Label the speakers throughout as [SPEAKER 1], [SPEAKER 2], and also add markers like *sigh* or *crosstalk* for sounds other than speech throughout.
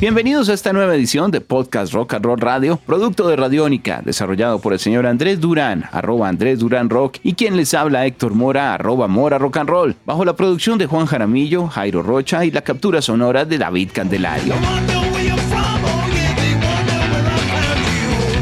[SPEAKER 1] Bienvenidos a esta nueva edición de Podcast Rock and Roll Radio, producto de Radiónica, desarrollado por el señor Andrés Durán, arroba Andrés Durán Rock, y quien les habla Héctor Mora, arroba Mora Rock and Roll, bajo la producción de Juan Jaramillo, Jairo Rocha y la captura sonora de David Candelario.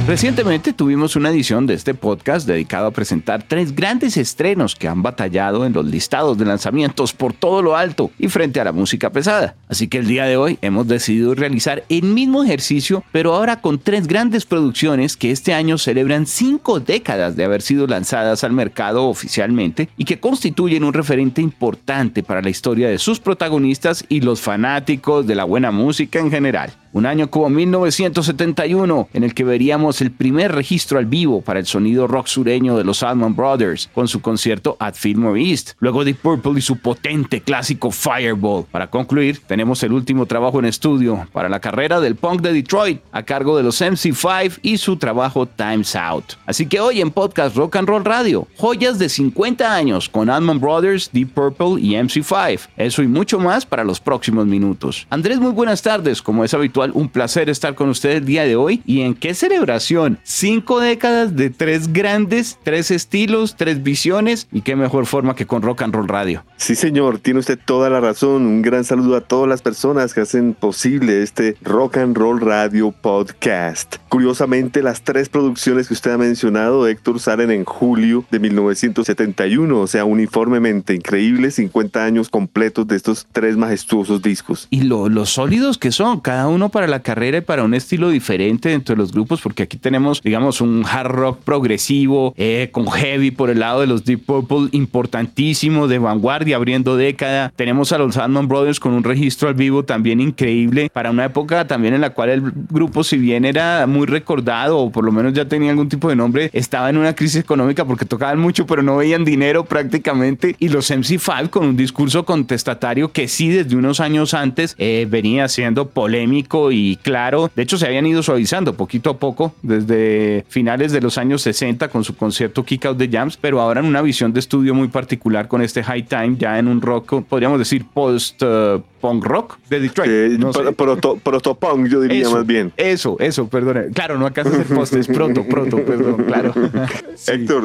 [SPEAKER 1] Recientemente tuvimos una edición de este podcast dedicado a presentar tres grandes estrenos que han batallado en los listados de lanzamientos por todo lo alto y frente a la música pesada. Así que el día de hoy hemos decidido realizar el mismo ejercicio, pero ahora con tres grandes producciones que este año celebran cinco décadas de haber sido lanzadas al mercado oficialmente y que constituyen un referente importante para la historia de sus protagonistas y los fanáticos de la buena música en general. Un año como 1971, en el que veríamos el primer registro al vivo para el sonido rock sureño de los Allman Brothers, con su concierto at Fillmore East. Luego Deep Purple y su potente clásico Fireball. Para concluir, tenemos el último trabajo en estudio para la carrera del punk de Detroit, a cargo de los MC5 y su trabajo Times Out. Así que hoy en Podcast Rock and Roll Radio, joyas de 50 años con Allman Brothers, Deep Purple y MC5. Eso y mucho más para los próximos minutos. Andrés, muy buenas tardes. Como es habitual, un placer estar con ustedes el día de hoy. ¿Y en qué celebración? Cinco décadas de tres grandes, tres estilos, tres visiones y qué mejor forma que con Rock and Roll Radio.
[SPEAKER 2] Sí, señor, tiene usted toda la razón. Un gran saludo a todas las personas que hacen posible este Rock and Roll Radio podcast. Curiosamente, las tres producciones que usted ha mencionado, Héctor, salen en julio de 1971, o sea, uniformemente increíble, 50 años completos de estos tres majestuosos discos.
[SPEAKER 1] Y lo, los sólidos que son, cada uno para la carrera y para un estilo diferente dentro de los grupos, porque aquí tenemos, digamos, un hard rock progresivo, eh, con heavy por el lado de los Deep Purple, importantísimo, de vanguardia, abriendo década. Tenemos a los Allman Brothers con un registro al vivo también increíble, para una época también en la cual el grupo, si bien era muy recordado, o por lo menos ya tenía algún tipo de nombre, estaba en una crisis económica porque tocaban mucho, pero no veían dinero prácticamente. Y los MC5 con un discurso contestatario que sí desde unos años antes eh, venía siendo polémico y claro. De hecho, se habían ido suavizando poquito a poco desde finales de los años 60 con su concierto Kick Out the Jams, pero ahora en una visión de estudio muy particular con este High Time, ya en un rock, podríamos decir post uh, punk rock de Detroit.
[SPEAKER 2] Eh, proto, proto, punk, yo diría más bien.
[SPEAKER 1] Eso, eso, perdón. Claro, no alcanza a ser post, es proto, proto, perdón, claro. *laughs*
[SPEAKER 2] Héctor,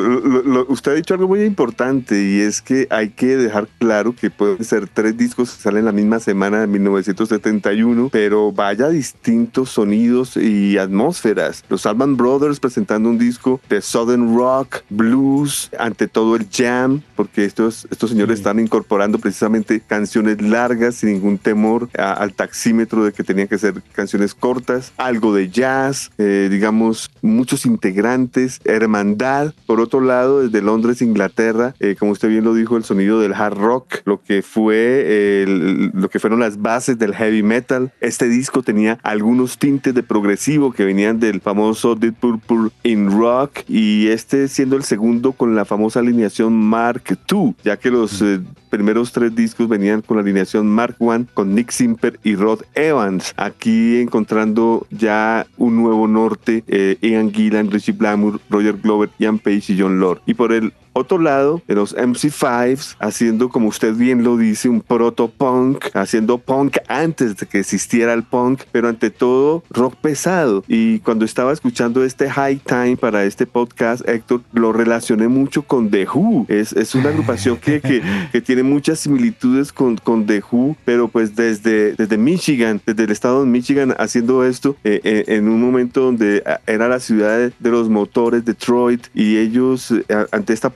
[SPEAKER 2] usted ha dicho algo muy importante y es que hay que dejar claro que pueden ser tres discos que salen la misma semana de 1971, pero vaya distintos sonidos y atmósferas. Los Allman Brothers presentando un disco de Southern Rock, Blues, ante todo el jam, porque estos, estos señores están incorporando precisamente canciones largas sin ningún temor al taxímetro de que tenían que ser canciones cortas, algo de jazz, eh, digamos, muchos integrantes, hermandad. Por otro lado, desde Londres, Inglaterra, eh, como usted bien lo dijo, el sonido del hard rock, lo que fue, lo que fueron las bases del heavy metal. Este disco tenía algunos tintes de progresivo que venían del famoso Deep Purple in Rock y este siendo el segundo con la famosa alineación Mark II, ya que los eh, primeros tres discos venían con la alineación Mark I con Nick Simper y Rod Evans. Aquí encontrando ya un nuevo norte, eh, Ian Gillan, Richie Blackmore, Roger Glover, Ian Page y John Lord. Y por el otro lado, de los MC5s, haciendo, como usted bien lo dice, un proto-punk, haciendo punk antes de que existiera el punk, pero ante todo rock pesado. Y cuando estaba escuchando este High Time para este podcast, Héctor, lo relacioné mucho con The Who. Es, es una agrupación que, que, que, tiene muchas similitudes con, con The Who, pero pues desde, desde Michigan, desde el estado de Michigan, haciendo esto eh, eh, en un momento donde ah, era la ciudad de los motores, Detroit, y ellos eh, ante esta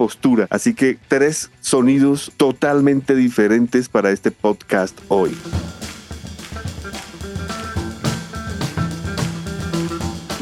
[SPEAKER 2] Así que tres sonidos totalmente diferentes para este podcast hoy.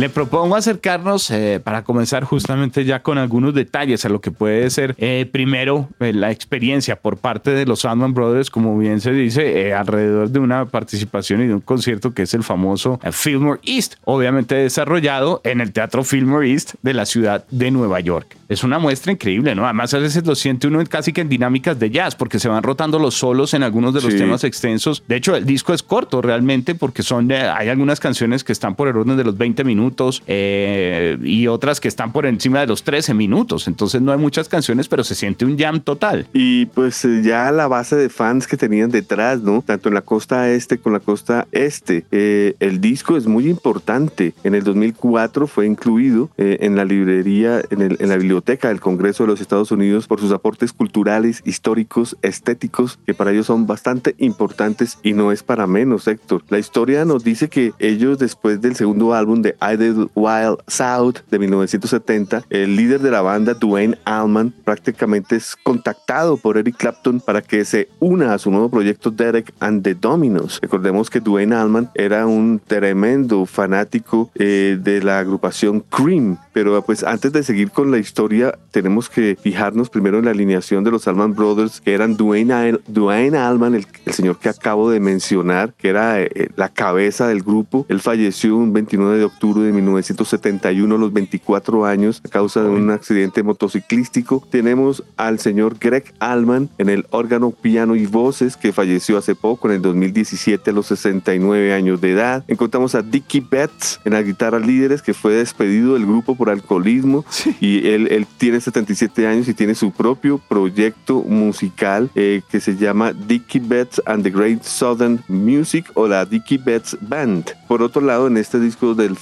[SPEAKER 1] Le propongo acercarnos eh, para comenzar justamente ya con algunos detalles a lo que puede ser eh, primero eh, la experiencia por parte de los Sandman Brothers, como bien se dice, alrededor de una participación y de un concierto que es el famoso Fillmore East, obviamente desarrollado en el Teatro Fillmore East de la ciudad de Nueva York. Es una muestra increíble, ¿no? Además a veces lo siente uno casi que en dinámicas de jazz, porque se van rotando los solos en algunos de los temas extensos. De hecho, el disco es corto realmente porque son, hay algunas canciones que están por el orden de los 20 minutos eh, y otras que están por encima de los 13 minutos. Entonces no hay muchas canciones, pero se siente un jam total.
[SPEAKER 2] Y pues eh, ya la base de fans que tenían detrás, ¿no? Tanto en la costa este como la costa este. Eh, el disco es muy importante. En el 2004 fue incluido en la librería, en, el, en la biblioteca del Congreso de los Estados Unidos por sus aportes culturales, históricos, estéticos, que para ellos son bastante importantes y no es para menos, Héctor. La historia nos dice que ellos después del segundo álbum de I Wild South de 1970, el líder de la banda, Dwayne Allman, prácticamente es contactado por Eric Clapton para que se una a su nuevo proyecto Derek and the Dominos. Recordemos que Dwayne Allman era un tremendo fanático eh, de la agrupación Cream, pero pues antes de seguir con la historia tenemos que fijarnos primero en la alineación de los Allman Brothers, que eran Dwayne, Dwayne Allman, el, señor que acabo de mencionar, que era eh, la cabeza del grupo. Él falleció un 29 de octubre de 1971 a los 24 años a causa de un accidente motociclístico. Tenemos al señor Greg Allman en el órgano, piano y voces, que falleció hace poco, en el 2017 a los 69 años de edad. Encontramos a Dickie Betts en la guitarra líderes, que fue despedido del grupo por alcoholismo *laughs* y él, él, tiene 77 años y tiene su propio proyecto musical eh, que se llama Dickie Betts and the Great Southern Music o la Dickie Betts Band. Por otro lado, en este disco del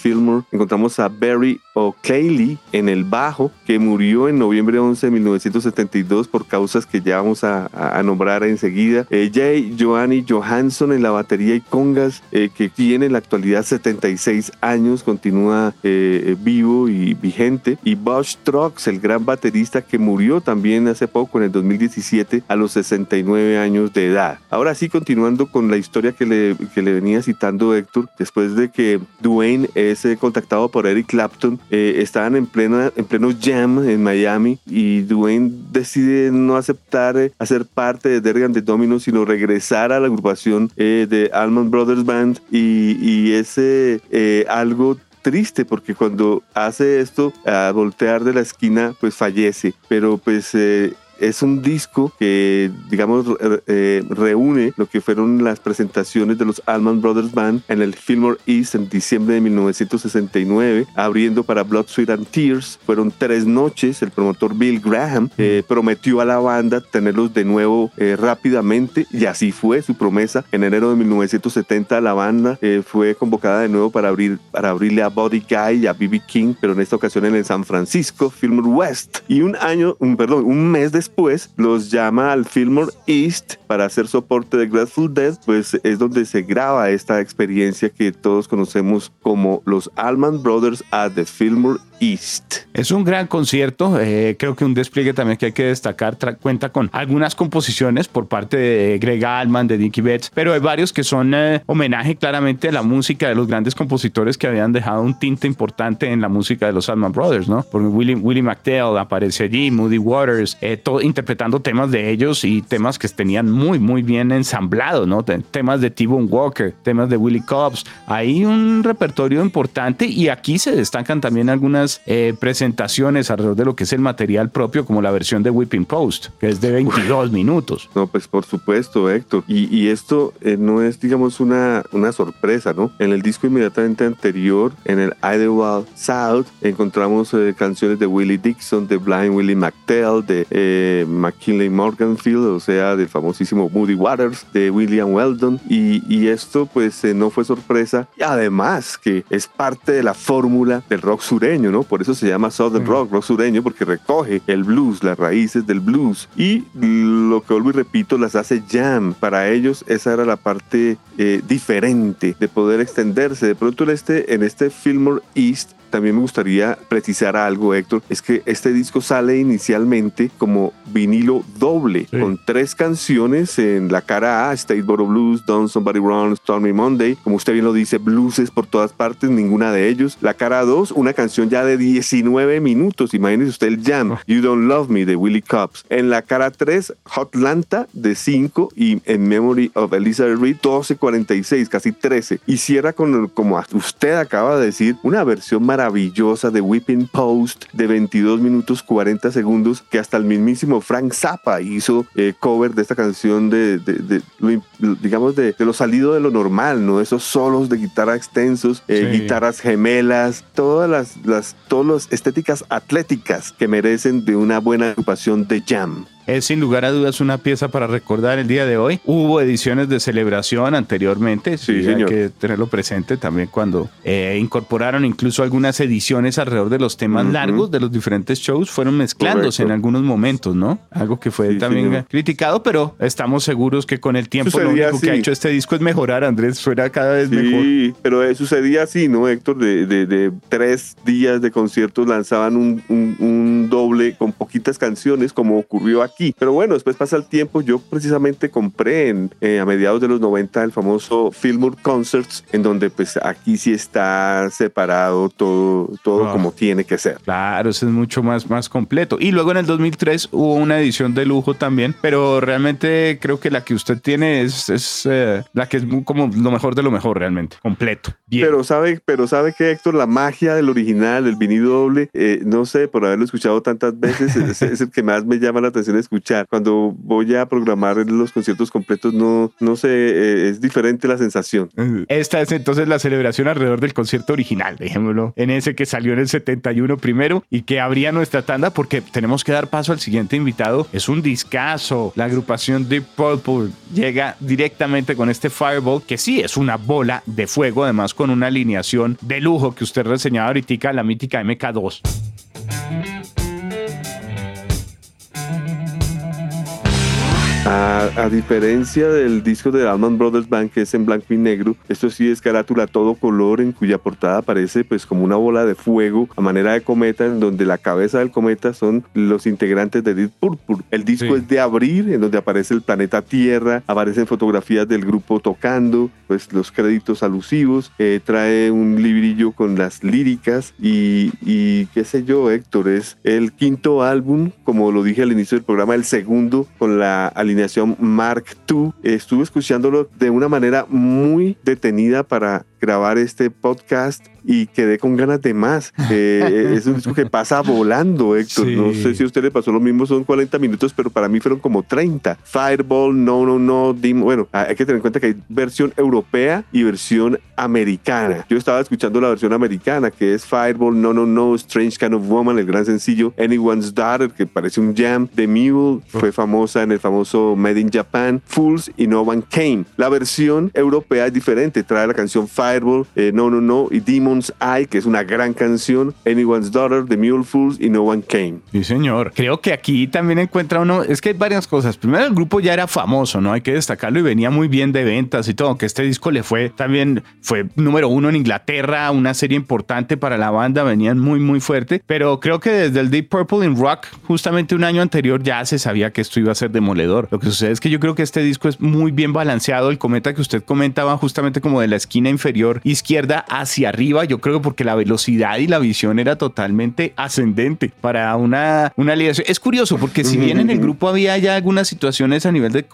[SPEAKER 2] Encontramos a Barry O'Clayley en el bajo, que murió en noviembre 11 de 1972 por causas que ya vamos a, nombrar enseguida. Eh, Jay Joanny Johansson en la batería y congas, eh, que tiene en la actualidad 76 años, continúa vivo y vigente. Y Bosch Trucks, el gran baterista que murió también hace poco, en el 2017, a los 69 años de edad. Ahora sí, continuando con la historia que le, que le venía citando Héctor, después de que Dwayne es eh, contactado por Eric Clapton, eh, estaban en, plena, en pleno jam en Miami y Dwayne decide no aceptar eh, hacer parte de Dergan de Domino, sino regresar a la agrupación de Allman Brothers Band y, y es algo triste porque cuando hace esto, a voltear de la esquina, pues fallece. Pero pues eh, es un disco que, digamos, eh, reúne lo que fueron las presentaciones de los Allman Brothers Band en el Fillmore East en diciembre de 1969, abriendo para Blood, Sweat and Tears. Fueron tres noches. El promotor Bill Graham eh, prometió a la banda tenerlos de nuevo eh, rápidamente y así fue su promesa. En enero de 1970 la banda fue convocada de nuevo para, abrir, para abrirle a Body Guy y a B.B. King, pero en esta ocasión en el San Francisco Fillmore West. Y un año, un, perdón, un mes después después los llama al Fillmore East para hacer soporte de Grateful Dead, pues es donde se graba esta experiencia que todos conocemos como los Allman Brothers at the Fillmore
[SPEAKER 1] Es un gran concierto, eh, creo que un despliegue también que hay que destacar, cuenta con algunas composiciones por parte de Greg Allman, de Dickie Betts, pero hay varios que son eh, homenaje claramente a la música de los grandes compositores que habían dejado un tinte importante en la música de los Allman Brothers, ¿no? Porque Willie, Willie aparece allí, Moody Waters, eh, todo, interpretando temas de ellos y temas que tenían muy, muy bien ensamblado, ¿no? Temas de T-Bone Walker, temas de Willie Cobbs. Hay un repertorio importante y aquí se destacan también algunas eh, presentaciones alrededor de lo que es el material propio, como la versión de Whipping Post, que es de 22 minutos.
[SPEAKER 2] No, pues por supuesto, Héctor. Y, esto eh, no es, digamos, una, una sorpresa, ¿no? En el disco inmediatamente anterior, en el Idlewild South, encontramos eh, canciones de Willie Dixon, de Blind Willie McTell, de McKinley Morganfield, o sea, del famosísimo Moody Waters, de William Weldon. Y, y esto, pues, no fue sorpresa. Y además que es parte de la fórmula del rock sureño, ¿no? Por eso se llama Southern Rock, rock sureño, porque recoge el blues, las raíces del blues. Y lo que vuelvo y repito, las hace jam. Para ellos esa era la parte eh, diferente de poder extenderse. De pronto en este, en este Fillmore East también me gustaría precisar algo, Héctor, es que este disco sale inicialmente como vinilo doble, con tres canciones en la cara A, Stateboro Blues, Don't Somebody Run, Stormy Monday, como usted bien lo dice, blueses por todas partes, ninguna de ellos. La cara 2, una canción ya de 19 minutos, imagínese usted el jam, oh. You Don't Love Me de Willie Cobbs. En la cara 3, Hotlanta de 5 y En Memory of Elizabeth Reed 12.46, casi 13. Y cierra con, como usted acaba de decir, una versión maravillosa de Whipping Post de 22 minutos 40 segundos que hasta el mismísimo Frank Zappa hizo eh, cover de esta canción de, digamos, de, lo salido de lo normal, ¿no? Esos solos de guitarra extensos, eh, guitarras gemelas, todas las, las, todas las estéticas atléticas que merecen de una buena agrupación de jam.
[SPEAKER 1] Es sin lugar a dudas una pieza para recordar el día de hoy. Hubo ediciones de celebración anteriormente, sí, hay que tenerlo presente también cuando eh, incorporaron incluso algunas ediciones alrededor de los temas largos de los diferentes shows, fueron mezclándose en algunos momentos, ¿no? Algo que fue también criticado, pero estamos seguros que con el tiempo lo único que ha hecho este disco es mejorar, Andrés, suena cada vez mejor.
[SPEAKER 2] Sí, pero eh, sucedía así, ¿no, Héctor? De, de, tres días de conciertos lanzaban un, un doble con poquitas canciones, como ocurrió aquí pero bueno, después pasa el tiempo. Yo precisamente compré en, eh, a mediados de los 90 el famoso Fillmore Concerts, en donde pues aquí sí está separado todo, todo ah. como tiene que ser.
[SPEAKER 1] Claro, eso es mucho más, más completo. Y luego en el 2003 hubo una edición de lujo también, pero realmente creo que la que usted tiene es, es eh, la que es como lo mejor de lo mejor realmente, completo.
[SPEAKER 2] Pero sabe, pero sabe que Héctor, la magia del original, del vinilo doble, eh, no sé, por haberlo escuchado tantas veces, es, es, el que más me llama la atención escuchar. Cuando voy a programar los conciertos completos, no, no sé, eh, es diferente la sensación.
[SPEAKER 1] Esta es entonces la celebración alrededor del concierto original, dejémoslo, en ese que salió en el 71 primero y que abría nuestra tanda porque tenemos que dar paso al siguiente invitado. Es un discazo. La agrupación Deep Purple llega directamente con este Fireball, que sí es una bola de fuego, además con una alineación de lujo que usted reseñaba ahorita, la mítica MK2.
[SPEAKER 2] Uh, A, diferencia del disco de Alman Brothers Band que es en blanco y negro, esto sí es carátula todo color en cuya portada aparece pues como una bola de fuego a manera de cometa en donde la cabeza del cometa son los integrantes de Deep Purple. El disco es de abril en donde aparece el planeta Tierra, aparecen fotografías del grupo tocando, pues los créditos alusivos, eh, trae un librillo con las líricas y, y qué sé yo Héctor, es el quinto álbum, como lo dije al inicio del programa, el segundo con la alineación Mark II. Estuve escuchándolo de una manera muy detenida para grabar este podcast y quedé con ganas de más. *laughs* Eh, es un disco que pasa volando, Héctor. No sé si a usted le pasó lo mismo, son 40 minutos, pero para mí fueron como 30. Fireball, No, No, No, Dim. Bueno, hay que tener en cuenta que hay versión europea y versión americana. Yo estaba escuchando la versión americana, que es Fireball, No, No, No, Strange Kind of Woman, el gran sencillo, Anyone's Daughter, que parece un jam. The Mule fue famosa en el famoso Made in Japan, Fools y No One Came. La versión europea es diferente, trae la canción Fireball Fireball, eh, No No No y Demon's Eye, que es una gran canción, Anyone's Daughter, The Mule Fools y No One Came.
[SPEAKER 1] Sí, señor. Creo que aquí también encuentra uno, es que hay varias cosas. Primero, el grupo ya era famoso, ¿no? Hay que destacarlo y venía muy bien de ventas y todo, que este disco le fue también, fue número uno en Inglaterra, una serie importante para la banda, venían muy, muy fuerte, pero creo que desde el Deep Purple in Rock, justamente un año anterior ya se sabía que esto iba a ser demoledor. Lo que sucede es que yo creo que este disco es muy bien balanceado, el cometa que usted comentaba justamente como de la esquina inferior izquierda hacia arriba, yo creo porque la velocidad y la visión era totalmente ascendente para una, una alineación. Es curioso porque si bien en el grupo había ya algunas situaciones a nivel de,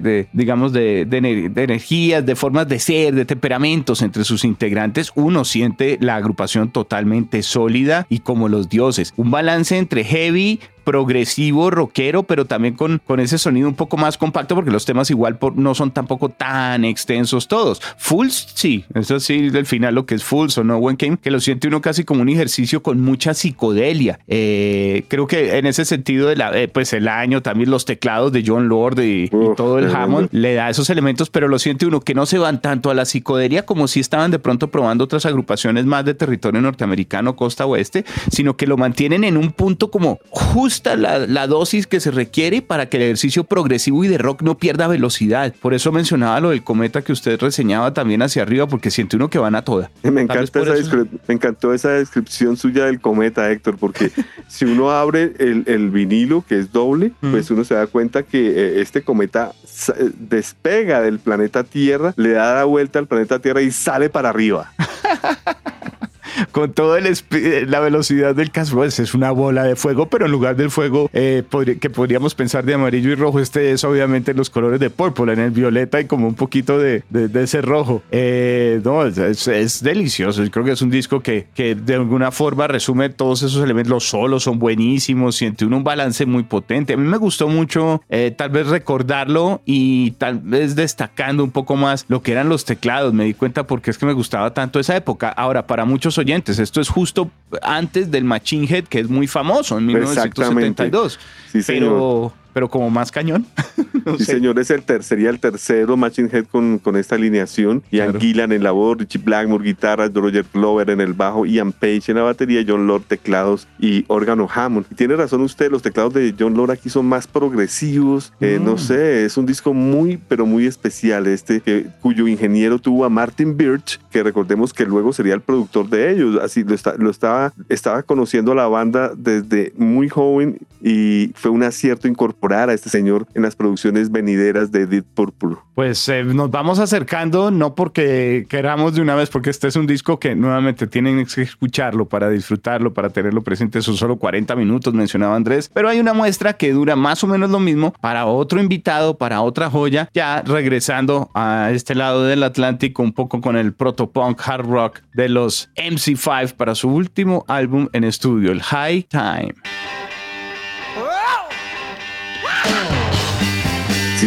[SPEAKER 1] de, digamos, de, de, energías, de formas de ser, de temperamentos entre sus integrantes, uno siente la agrupación totalmente sólida y como los dioses. Un balance entre heavy, progresivo, rockero, pero también con, con ese sonido un poco más compacto, porque los temas igual no son tampoco tan extensos todos. Fools, sí, eso sí, del final lo que es Fools o No One Came, que lo siente uno casi como un ejercicio con mucha psicodelia. Eh, creo que en ese sentido, de la, eh, pues el año, también los teclados de John Lord y, todo el Hammond le da esos elementos, pero lo siente uno que no se van tanto a la psicodelia como si estaban de pronto probando otras agrupaciones más de territorio norteamericano, costa oeste, sino que lo mantienen en un punto como justo justa la, la dosis que se requiere para que el ejercicio progresivo y de rock no pierda velocidad. Por eso mencionaba lo del cometa que usted reseñaba también hacia arriba, porque siente uno que van a toda.
[SPEAKER 2] Me, encanta esa me encantó esa descripción suya del cometa, Héctor, porque *laughs* si uno abre el, el vinilo, que es doble, mm. pues uno se da cuenta que eh, este cometa eh, despega del planeta Tierra, le da la vuelta al planeta Tierra y sale para arriba. *laughs*
[SPEAKER 1] con toda eh, la velocidad del caso, pues es una bola de fuego, pero en lugar del fuego eh, que podríamos pensar de amarillo y rojo, este es obviamente los colores de purple, en el violeta y como un poquito de, de, ese rojo. Eh, no, es, delicioso. Yo creo que es un disco que, que, de alguna forma resume todos esos elementos. Los solos son buenísimos, siente uno un balance muy potente. A mí me gustó mucho tal vez recordarlo y tal vez destacando un poco más lo que eran los teclados. Me di cuenta porque es que me gustaba tanto esa época. Ahora, para muchos oyentes. Esto es justo antes del Machine Head, que es muy famoso en 1972. Sí, pero pero como más cañón. *laughs*
[SPEAKER 2] sí, señor, es el sería el tercero Machine Head con, con esta alineación. Ian Gillan en la voz, Richie Blackmore guitarras, Roger Glover en el bajo, Ian Page en la batería, John Lord teclados y órgano Hammond. Y tiene razón usted, los teclados de John Lord aquí son más progresivos. Eh, no mm. sé, es un disco muy, pero muy especial este, cuyo ingeniero tuvo a Martin Birch, que recordemos que luego sería el productor de ellos. Así lo, lo estaba, estaba conociendo a la banda desde muy joven y fue un acierto a este señor en las producciones venideras de Deep Purple.
[SPEAKER 1] Pues eh, nos vamos acercando, no porque queramos de una vez, porque este es un disco que nuevamente tienen que escucharlo para disfrutarlo, para tenerlo presente. Son solo 40 minutos, mencionaba Andrés, pero hay una muestra que dura más o menos lo mismo para otro invitado, para otra joya, ya regresando a este lado del Atlántico, un poco con el protopunk hard rock de los MC5 para su último álbum en estudio, el High Time.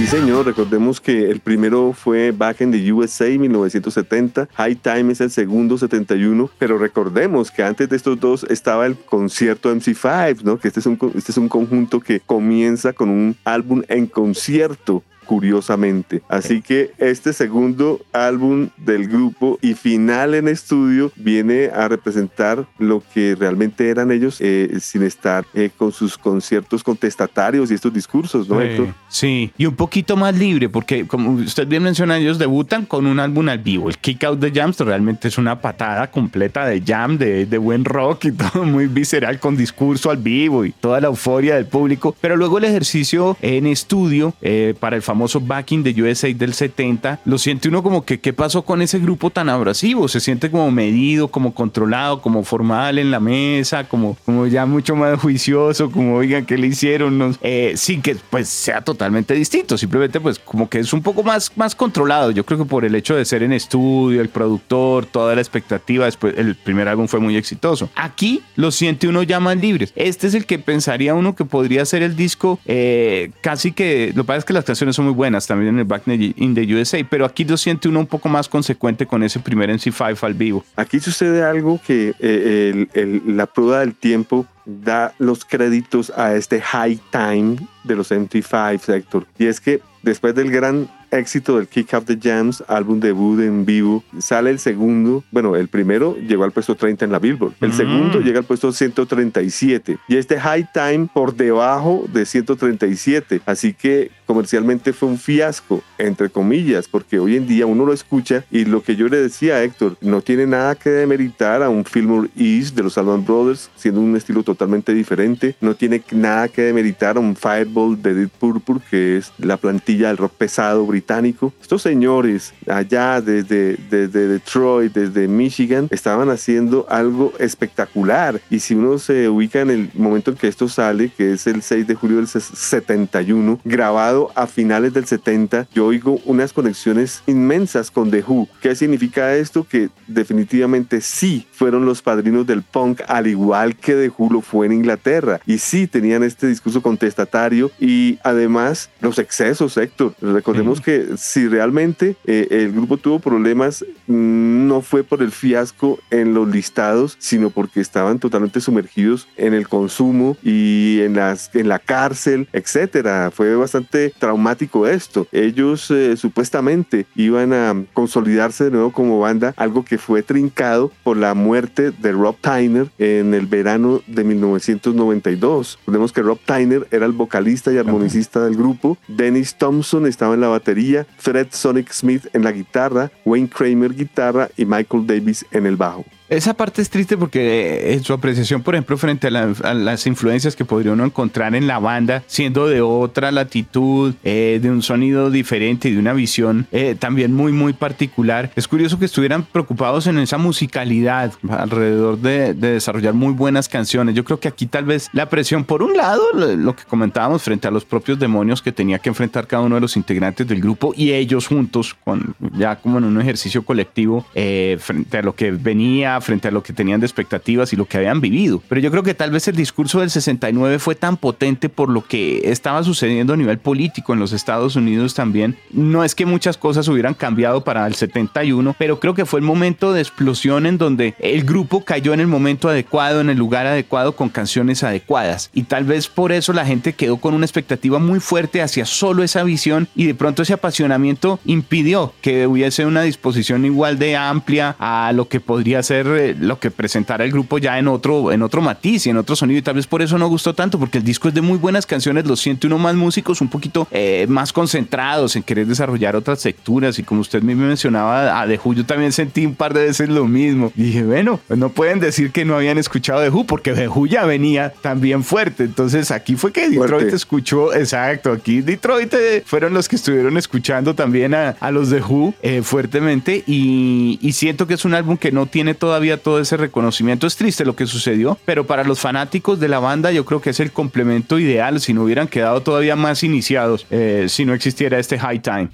[SPEAKER 2] Sí, señor, recordemos que el primero fue Back in the USA 1970, High Time es el segundo 71, pero recordemos que antes de estos dos estaba el concierto MC5, ¿no? Que este es un, este es un conjunto que comienza con un álbum en concierto curiosamente. Así que este segundo álbum del grupo y final en estudio viene a representar lo que realmente eran ellos eh, sin estar eh, con sus conciertos contestatarios y estos discursos, ¿no,
[SPEAKER 1] Héctor? Sí, y un poquito más libre, porque como usted bien menciona, ellos debutan con un álbum al vivo. El Kick Out the Jams realmente es una patada completa de jam, de, de buen rock y *laughs* todo muy visceral con discurso al vivo y toda la euforia del público. Pero luego el ejercicio en estudio eh, para el famoso famoso Back in the USA del 70, lo siente uno como que qué pasó con ese grupo tan abrasivo, se siente como medido, como controlado, como formal en la mesa, como, como ya mucho más juicioso, como oigan qué le hicieron, eh, sin que pues sea totalmente distinto, simplemente pues como que es un poco más, más controlado, yo creo que por el hecho de ser en estudio, el productor, toda la expectativa, después el primer álbum fue muy exitoso. Aquí lo siente uno ya más libres, este es el que pensaría uno que podría ser el disco eh, casi que, lo que pasa es que las canciones son muy buenas también en el Back in the USA, pero aquí lo siente uno un poco más consecuente con ese primer NC5 al vivo.
[SPEAKER 2] Aquí sucede algo que eh, la prueba del tiempo da los créditos a este high time de los MT5, Héctor. Y es que después del gran éxito del Kick Up the Jams, álbum debut en vivo. Sale el segundo, bueno, el primero llegó al puesto 30 en la Billboard. El mm. segundo llega al puesto 137. Y este High Time por debajo de 137. Así que comercialmente fue un fiasco, entre comillas, porque hoy en día uno lo escucha y lo que yo le decía a Héctor, no tiene nada que demeritar a un Fillmore East de los Allman Brothers, siendo un estilo totalmente diferente. No tiene nada que demeritar a un Fireball de Deep Purple, que es la plantilla del rock pesado británico. Estos señores allá desde, desde Detroit, desde Michigan, estaban haciendo algo espectacular. Y si uno se ubica en el momento en que esto sale, que es el 6 de julio del 71, grabado a finales del 70, yo oigo unas conexiones inmensas con The Who. ¿Qué significa esto? Que definitivamente sí fueron los padrinos del punk, al igual que The Who lo fue en Inglaterra. Y sí tenían este discurso contestatario y además los excesos, Héctor. Recordemos que si realmente eh, el grupo tuvo problemas, no fue por el fiasco en los listados, sino porque estaban totalmente sumergidos en el consumo y en, las, en la cárcel, etcétera. Fue bastante traumático esto. Ellos eh, supuestamente iban a consolidarse de nuevo como banda, algo que fue trincado por la muerte de Rob Tyner en el verano de 1992. Recordemos que Rob Tyner era el vocalista y armonicista del grupo, Dennis Thompson estaba en la batería, Fred Sonic Smith en la guitarra, Wayne Kramer guitarra y Michael Davis en el bajo.
[SPEAKER 1] Esa parte es triste porque en eh, su apreciación, por ejemplo, frente a, las influencias que podría uno encontrar en la banda, siendo de otra latitud, eh, de un sonido diferente y de una visión eh, también muy, muy particular, es curioso que estuvieran preocupados en esa musicalidad alrededor de, desarrollar muy buenas canciones. Yo creo que aquí tal vez la presión, por un lado, lo que comentábamos frente a los propios demonios que tenía que enfrentar cada uno de los integrantes del grupo y ellos juntos, con, ya como en un ejercicio colectivo, frente a lo que venía frente a lo que tenían de expectativas y lo que habían vivido. Pero yo creo que tal vez el discurso del 69 fue tan potente por lo que estaba sucediendo a nivel político en los Estados Unidos también. No es que muchas cosas hubieran cambiado para el 71, pero creo que fue el momento de explosión en donde el grupo cayó en el momento adecuado, en el lugar adecuado, con canciones adecuadas. Y tal vez por eso la gente quedó con una expectativa muy fuerte hacia solo esa visión y de pronto ese apasionamiento impidió que hubiese una disposición igual de amplia a lo que podría ser eh, lo que presentara el grupo ya en otro, en otro matiz y en otro sonido. Y tal vez por eso no gustó tanto, porque el disco es de muy buenas canciones, lo siente uno más músicos, un poquito eh, más concentrados en querer desarrollar otras secturas. Y como usted mismo mencionaba, a The Who yo también sentí un par de veces lo mismo. dije, bueno, pues no pueden decir que no habían escuchado The Who, porque The Who ya venía también fuerte. Entonces aquí fue que Detroit escuchó, exacto, aquí Detroit eh, fueron los que estuvieron escuchando también a, los The Who fuertemente. Y, y siento que es un álbum que no tiene todo ese reconocimiento. Es triste lo que sucedió, pero para los fanáticos de la banda yo creo que es el complemento ideal si no hubieran quedado todavía más iniciados, eh, si no existiera este high time.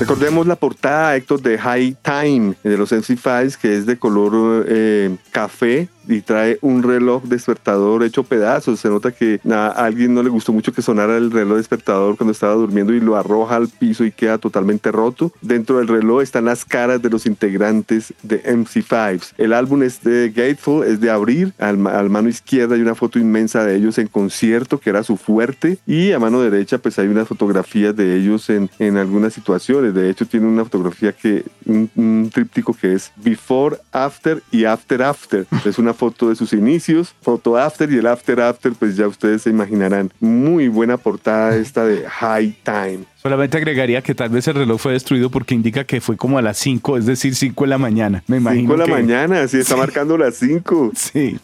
[SPEAKER 2] Recordemos la portada, de High Time, de los MC5, que es de color eh, café y trae un reloj despertador hecho pedazos. Se nota que a alguien no le gustó mucho que sonara el reloj despertador cuando estaba durmiendo y lo arroja al piso y queda totalmente roto. Dentro del reloj están las caras de los integrantes de MC5. El álbum es de Gateful, es de abrir. Al, mano izquierda hay una foto inmensa de ellos en concierto, que era su fuerte. Y a mano derecha, pues hay unas fotografías de ellos en, en algunas situaciones. De hecho, tiene una fotografía que, un, un tríptico que es Before, After y After After. Es una foto de sus inicios, foto after y el after after, pues ya ustedes se imaginarán. Muy buena portada esta de High Time.
[SPEAKER 1] Solamente agregaría que tal vez el reloj fue destruido porque indica que fue como a las 5, es decir, 5 de la mañana. Me imagino.
[SPEAKER 2] 5 de la mañana, sí, está *laughs* marcando las 5.
[SPEAKER 1] Sí.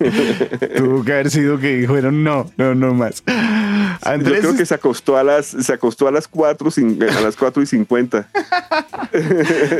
[SPEAKER 1] Tuvo que haber sido que dijeron no, no, no más.
[SPEAKER 2] Andrés... Yo creo que se acostó a las, se acostó a las 4, a las 4 y 50. *laughs*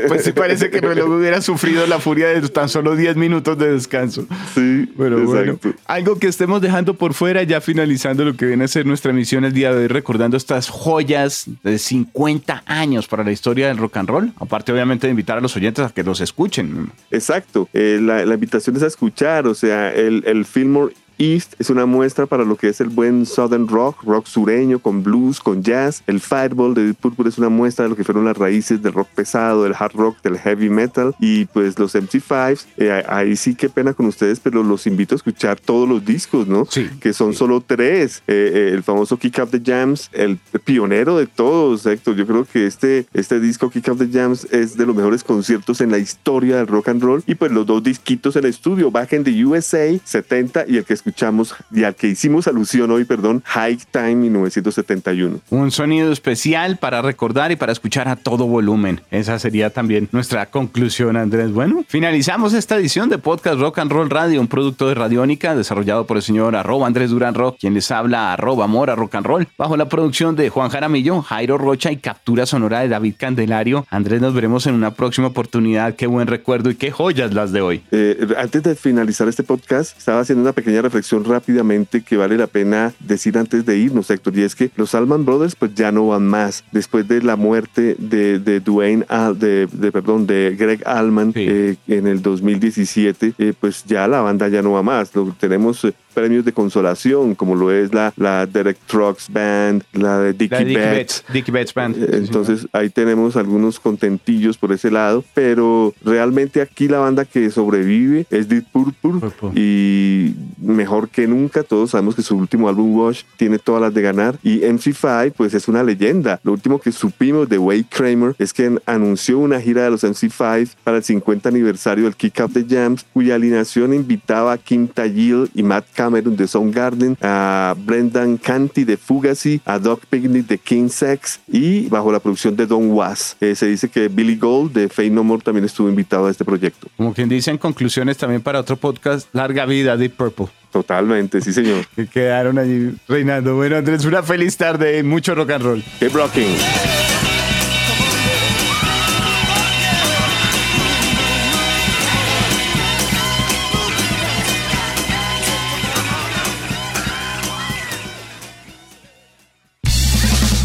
[SPEAKER 1] Pues sí parece que el reloj hubiera sufrido la furia de tan solo 10 minutos de descanso.
[SPEAKER 2] Sí,
[SPEAKER 1] pero bueno. Algo que estemos dejando por fuera, ya finalizando lo que viene a ser nuestra misión el día de hoy, recordando estas joyas de 50 años para la historia del rock and roll. Aparte, obviamente, de invitar a los oyentes a que los escuchen.
[SPEAKER 2] Exacto. Eh, la, invitación es a escuchar, o sea, el, el Fillmore East es una muestra para lo que es el buen Southern Rock, rock sureño, con blues, con jazz. El Fireball de Deep Purple es una muestra de lo que fueron las raíces del rock pesado, del hard rock, del heavy metal. Y pues los MC5s, eh, ahí sí qué pena con ustedes, pero los invito a escuchar todos los discos, ¿no?
[SPEAKER 1] Sí.
[SPEAKER 2] Que son solo tres. Eh, eh, el famoso Kick Up the Jams, el pionero de todos, Héctor. Yo creo que este, este disco Kick Up the Jams es de los mejores conciertos en la historia del rock and roll. Y pues los dos disquitos en el estudio, Back in the USA 70 y el que escuchamos y al que hicimos alusión hoy, perdón, High Time 1971.
[SPEAKER 1] Un sonido especial para recordar y para escuchar a todo volumen. Esa sería también nuestra conclusión, Andrés. Bueno, finalizamos esta edición de Podcast Rock and Roll Radio, un producto de Radiónica desarrollado por el señor arroba Andrés Durán Rock, quien les habla arroba Mora Rock and Roll, bajo la producción de Juan Jaramillo, Jairo Rocha y captura sonora de David Candelario. Andrés, nos veremos en una próxima oportunidad. Qué buen recuerdo y qué joyas las de hoy.
[SPEAKER 2] Eh, antes de finalizar este podcast, estaba haciendo una pequeña reflexión reflexión rápidamente que vale la pena decir antes de irnos, Héctor, y es que los Alman Brothers pues ya no van más. Después de la muerte de, de Dwayne, de, de, perdón, de Greg Allman eh, en el 2017, eh, pues ya la banda ya no va más. Lo, tenemos eh, premios de consolación, como lo es la, la Derek Trucks Band, la de Dickie, Betts.
[SPEAKER 1] Dickie Betts Band.
[SPEAKER 2] Entonces ahí tenemos algunos contentillos por ese lado, pero realmente aquí la banda que sobrevive es Deep Purple, y mejor que nunca, todos sabemos que su último álbum Wash tiene todas las de ganar y MC5 pues es una leyenda. Lo último que supimos de Wade Kramer es que anunció una gira de los MC5 para el 50 aniversario del Kick Up the Jams, cuya alineación invitaba a Kim Tajil y Matt Cameron de Soundgarden, a Brendan Canty de Fugazi, a Doc Picnic de King Sex y bajo la producción de Don Was. Eh, se dice que Billy Gold de Fade No More también estuvo invitado a este proyecto.
[SPEAKER 1] Como quien dice en conclusiones también para otro podcast, larga vida Deep Purple.
[SPEAKER 2] Totalmente, sí señor. *laughs*
[SPEAKER 1] Que quedaron allí reinando. Bueno Andrés, una feliz tarde, mucho rock and roll.
[SPEAKER 2] Keep rocking.